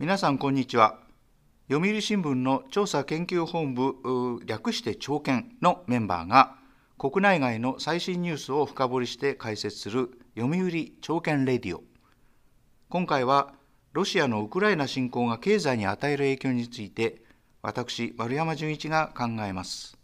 皆さんこんにちは。読売新聞の調査研究本部略して朝見のメンバーが国内外の最新ニュースを深掘りして解説する読売朝見レディオ。今回はロシアのウクライナ侵攻が経済に与える影響について私丸山純一が考えます。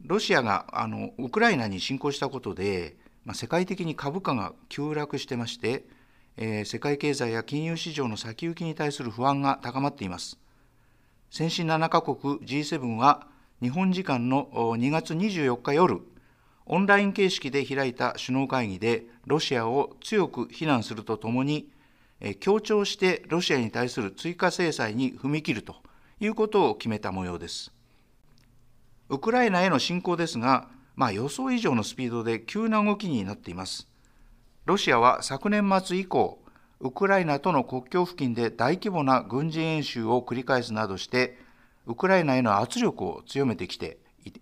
ロシアがあのウクライナに侵攻したことで、まあ、世界的に株価が急落してましてえー、世界経済や金融市場の先行きに対する不安が高まっています。先進7カ国 G7 は日本時間の2月24日夜、オンライン形式で開いた首脳会議でロシアを強く非難するとともに、強調してロシアに対する追加制裁に踏み切るということを決めた模様です。ウクライナへの侵攻ですが、まあ、予想以上のスピードで急な動きになっています。ロシアは昨年末以降、ウクライナとの国境付近で大規模な軍事演習を繰り返すなどして、ウクライナへの圧力を強めてきて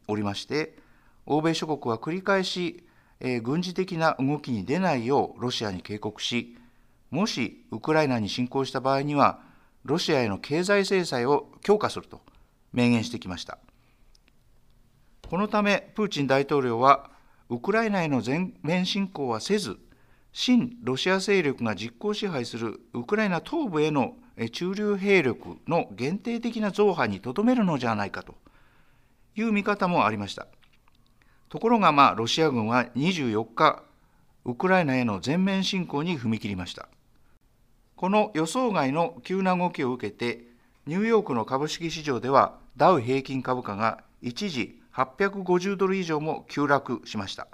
おりまして、欧米諸国は繰り返し、えー、軍事的な動きに出ないようロシアに警告し、もしウクライナに侵攻した場合には、ロシアへの経済制裁を強化すると明言してきました。このため、プーチン大統領は、ウクライナへの全面侵攻はせず、親ロシア勢力が実効支配するウクライナ東部への駐留兵力の限定的な増派にとどめるのではないかという見方もありました。ところが、まあ、ロシア軍は24日、ウクライナへの全面侵攻に踏み切りました。この予想外の急な動きを受けて、ニューヨークの株式市場ではダウ平均株価が一時850ドル以上も急落しました。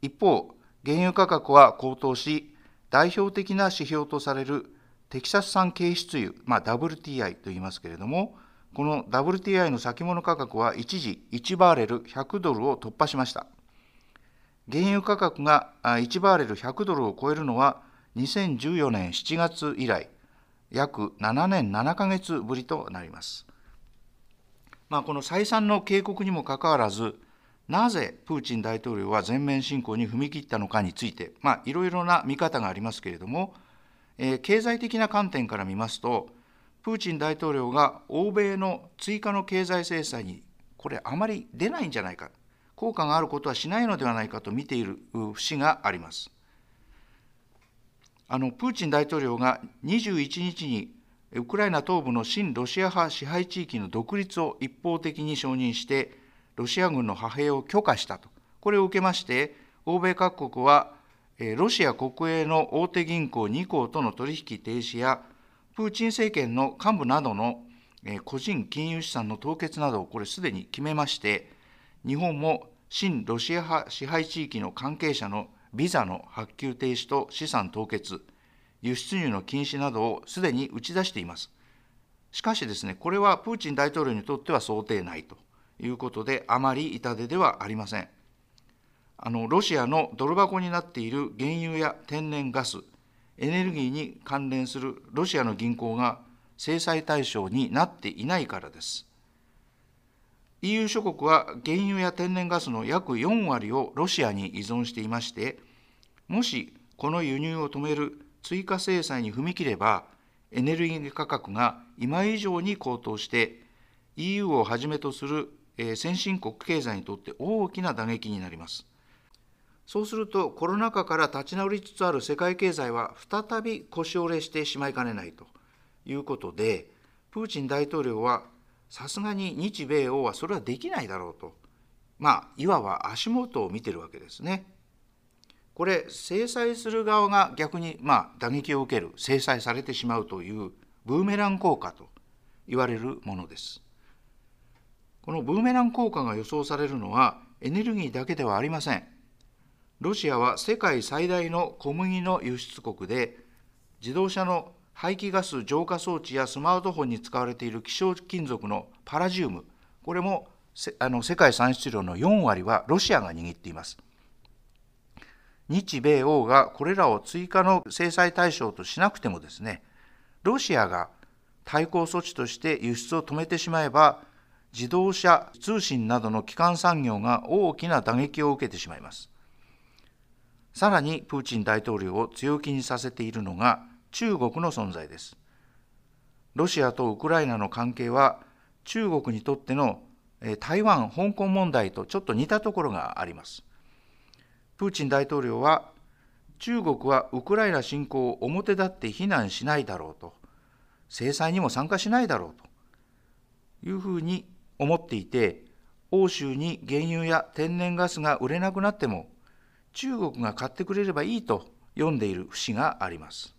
一方、原油価格は高騰し、代表的な指標とされるテキサス産軽質油、まあ、WTI と言いますけれども、この WTI の先物価格は一時1バーレル100ドルを突破しました。原油価格が1バーレル100ドルを超えるのは2014年7月以来、約7年7ヶ月ぶりとなります。まあ、この再三の警告にもかかわらず、なぜプーチン大統領は全面侵攻に踏み切ったのかについて、まあ、いろいろな見方がありますけれども、えー、経済的な観点から見ますと、プーチン大統領が欧米の追加の経済制裁に、これ、あまり出ないんじゃないか、効果があることはしないのではないかと見ている節があります。あのプーチン大統領が21日にウクライナ東部の親ロシア派支配地域の独立を一方的に承認して、ロシア軍の派兵を許可したと、これを受けまして、欧米各国は、ロシア国営の大手銀行2行との取引停止や、プーチン政権の幹部などの個人金融資産の凍結などをこれすでに決めまして、日本も親ロシア派支配地域の関係者のビザの発給停止と資産凍結、輸出入の禁止などをすでに打ち出しています。しかしですね、これはプーチン大統領にとっては想定内ということで、あまり痛手ではありません。あのロシアのドル箱になっている原油や天然ガス、エネルギーに関連するロシアの銀行が制裁対象になっていないからです。EU 諸国は原油や天然ガスの約4割をロシアに依存していまして、もしこの輸入を止める追加制裁に踏み切れば、エネルギー価格が今以上に高騰して、EU をはじめとするえ先進国経済にとって大きな打撃になります。そうすると、コロナ禍から立ち直りつつある世界経済は再び腰折れしてしまいかねないということで、プーチン大統領はさすがに日米欧はそれはできないだろうと、まあ、いわば足元を見てるわけですね。これ、制裁する側が逆に、まあ、打撃を受ける、制裁されてしまうというブーメラン効果と言われるものです。このブーメラン効果が予想されるのはエネルギーだけではありません。ロシアは世界最大の小麦の輸出国で、自動車の排気ガス浄化装置やスマートフォンに使われている希少金属のパラジウム、これもあの世界産出量の4割はロシアが握っています。日米欧がこれらを追加の制裁対象としなくてもですね、ロシアが対抗措置として輸出を止めてしまえば、自動車、通信などの基幹産業が大きな打撃を受けてしまいます。さらに、プーチン大統領を強気にさせているのが、中国の存在です。ロシアとウクライナの関係は中国にとっての台湾、香港問題とちょっと似たところがあります。プーチン大統領は中国はウクライナ侵攻を表立って非難しないだろうと、制裁にも参加しないだろうというふうに思っていて、欧州に原油や天然ガスが売れなくなっても、中国が買ってくれればいいと読んでいる節があります。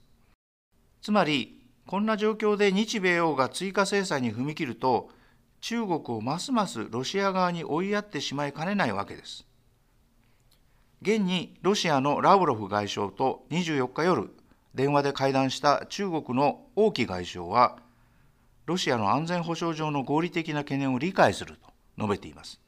つまり、こんな状況で日米欧が追加制裁に踏み切ると、中国をますますロシア側に追いやってしまいかねないわけです。現にロシアのラブロフ外相と24日夜、電話で会談した中国の王毅外相は、ロシアの安全保障上の合理的な懸念を理解すると述べています。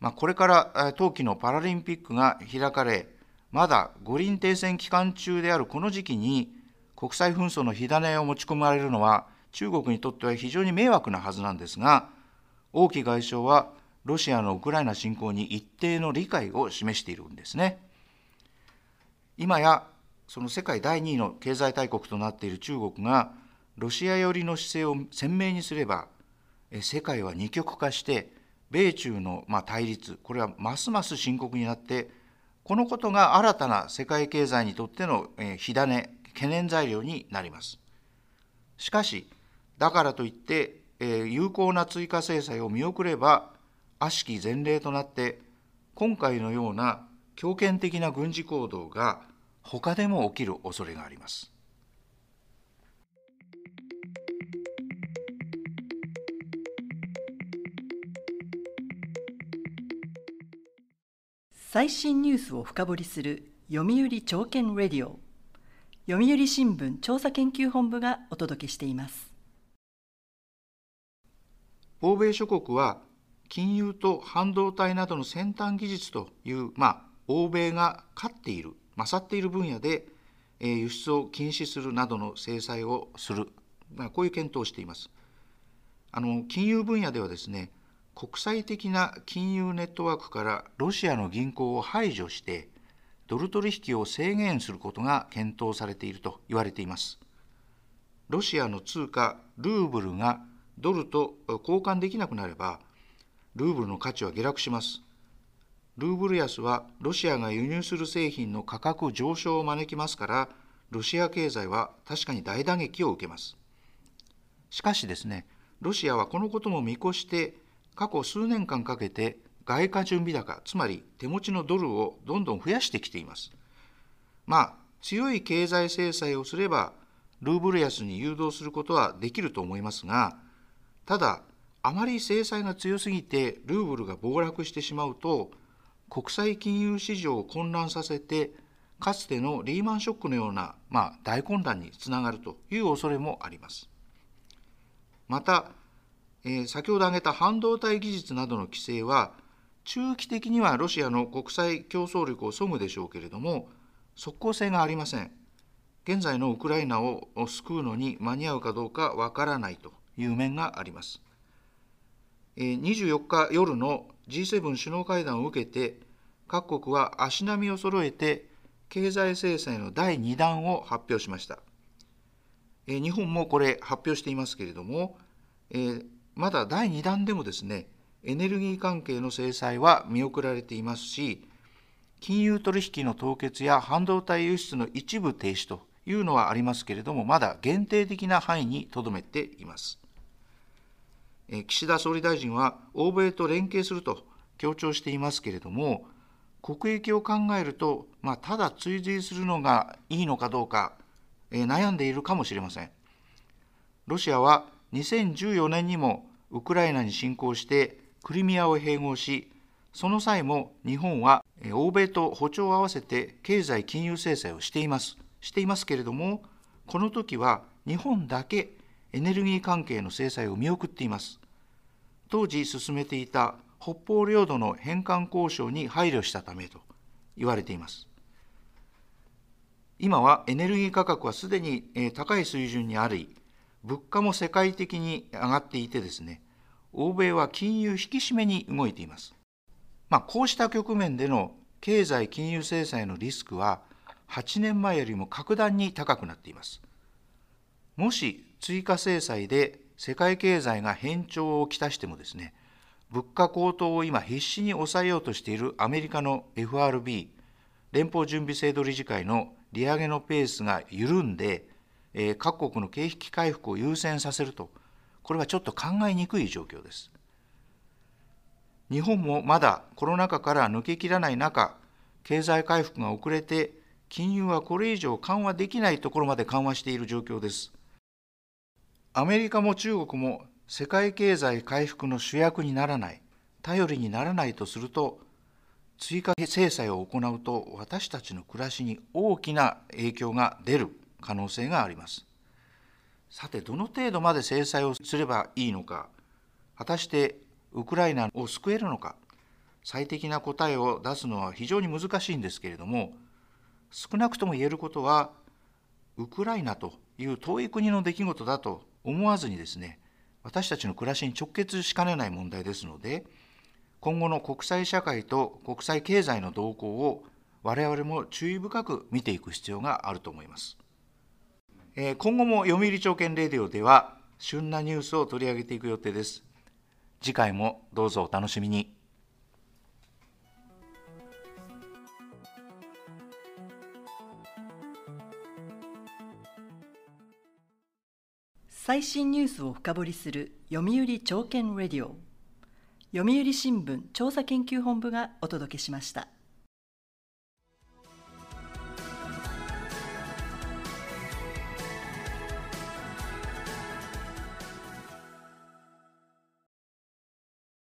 まあ、これから冬季のパラリンピックが開かれ、まだ五輪停戦期間中であるこの時期に、国際紛争の火種を持ち込まれるのは、中国にとっては非常に迷惑なはずなんですが、王毅外相は、ロシアのウクライナ侵攻に一定の理解を示しているんですね。今やその世界第2位の経済大国となっている中国がロシア寄りの姿勢を鮮明にすれば世界は二極化して米中のま対立これはますます深刻になってこのことが新たな世界経済にとっての火種懸念材料になりますしかしだからといって有効な追加制裁を見送れば悪しき前例となって今回のような強権的な軍事行動が他でも起きる恐れがあります。最新ニュースを深掘りする読売朝券レディオ。読売新聞調査研究本部がお届けしています。欧米諸国は金融と半導体などの先端技術という、まあ、欧米が勝っている、勝っている分野で、え輸出を禁止するなどの制裁をする、まあ、こういう検討をしています。あの金融分野ではですね、国際的な金融ネットワークからロシアの銀行を排除して、ドル取引を制限することが検討されていると言われています。ロシアの通貨ルーブルがドルと交換できなくなれば、ルーブルの価値は下落します。ルーブル安はロシアが輸入する製品の価格上昇を招きますから、ロシア経済は確かに大打撃を受けます。しかしですね、ロシアはこのことも見越して、過去数年間かけて外貨準備高、つまり手持ちのドルをどんどん増やしてきています。まあ、強い経済制裁をすれば、ルーブル安に誘導することはできると思いますが、ただ、あまり制裁が強すぎてルーブルが暴落してしまうと国際金融市場を混乱させてかつてのリーマンショックのような、まあ、大混乱につながるという恐れもあります。また、え、先ほど挙げた半導体技術などの規制は中期的にはロシアの国際競争力を削ぐでしょうけれども即効性がありません。現在のウクライナを救うのに間に合うかどうかわからないという面があります。24日夜の G7 首脳会談を受けて、各国は足並みを揃えて、経済制裁の第2弾を発表しました。日本もこれ発表していますけれども、まだ第2弾でもですね、エネルギー関係の制裁は見送られていますし、金融取引の凍結や半導体輸出の一部停止というのはありますけれども、まだ限定的な範囲にとどめています。岸田総理大臣は欧米と連携すると強調していますけれども、国益を考えると、まあ、ただ追随するのがいいのかどうか、え、悩んでいるかもしれません。ロシアは2014年にもウクライナに侵攻してクリミアを併合し、その際も日本は欧米と歩調を合わせて経済金融制裁をしています。していますけれども、この時は日本だけエネルギー関係の制裁を見送っています。当時進めていた北方領土の返還交渉に配慮したためと言われています。今はエネルギー価格はすでに高い水準にあり、物価も世界的に上がっていてですね、欧米は金融引き締めに動いています。まあ、こうした局面での経済金融制裁のリスクは、8年前よりも格段に高くなっています。もし追加制裁で世界経済が変調をきたしてもですね、物価高騰を今必死に抑えようとしているアメリカの FRB、連邦準備制度理事会の利上げのペースが緩んで、えー、各国の景気回復を優先させると、これはちょっと考えにくい状況です。日本もまだコロナ禍から抜けきらない中、経済回復が遅れて、金融はこれ以上緩和できないところまで緩和している状況です。アメリカも中国も世界経済回復の主役にならない、頼りにならないとすると、追加制裁を行うと私たちの暮らしに大きな影響が出る可能性があります。さて、どの程度まで制裁をすればいいのか、果たしてウクライナを救えるのか、最適な答えを出すのは非常に難しいんですけれども、少なくとも言えることは、ウクライナという遠い国の出来事だと思わずにですね、私たちの暮らしに直結しかねない問題ですので、今後の国際社会と国際経済の動向を我々も注意深く見ていく必要があると思います。今後も読売朝券レディオでは旬なニュースを取り上げていく予定です。次回もどうぞお楽しみに。最新ニュースを深掘りする読売朝券レディオ読売新聞調査研究本部がお届けしました。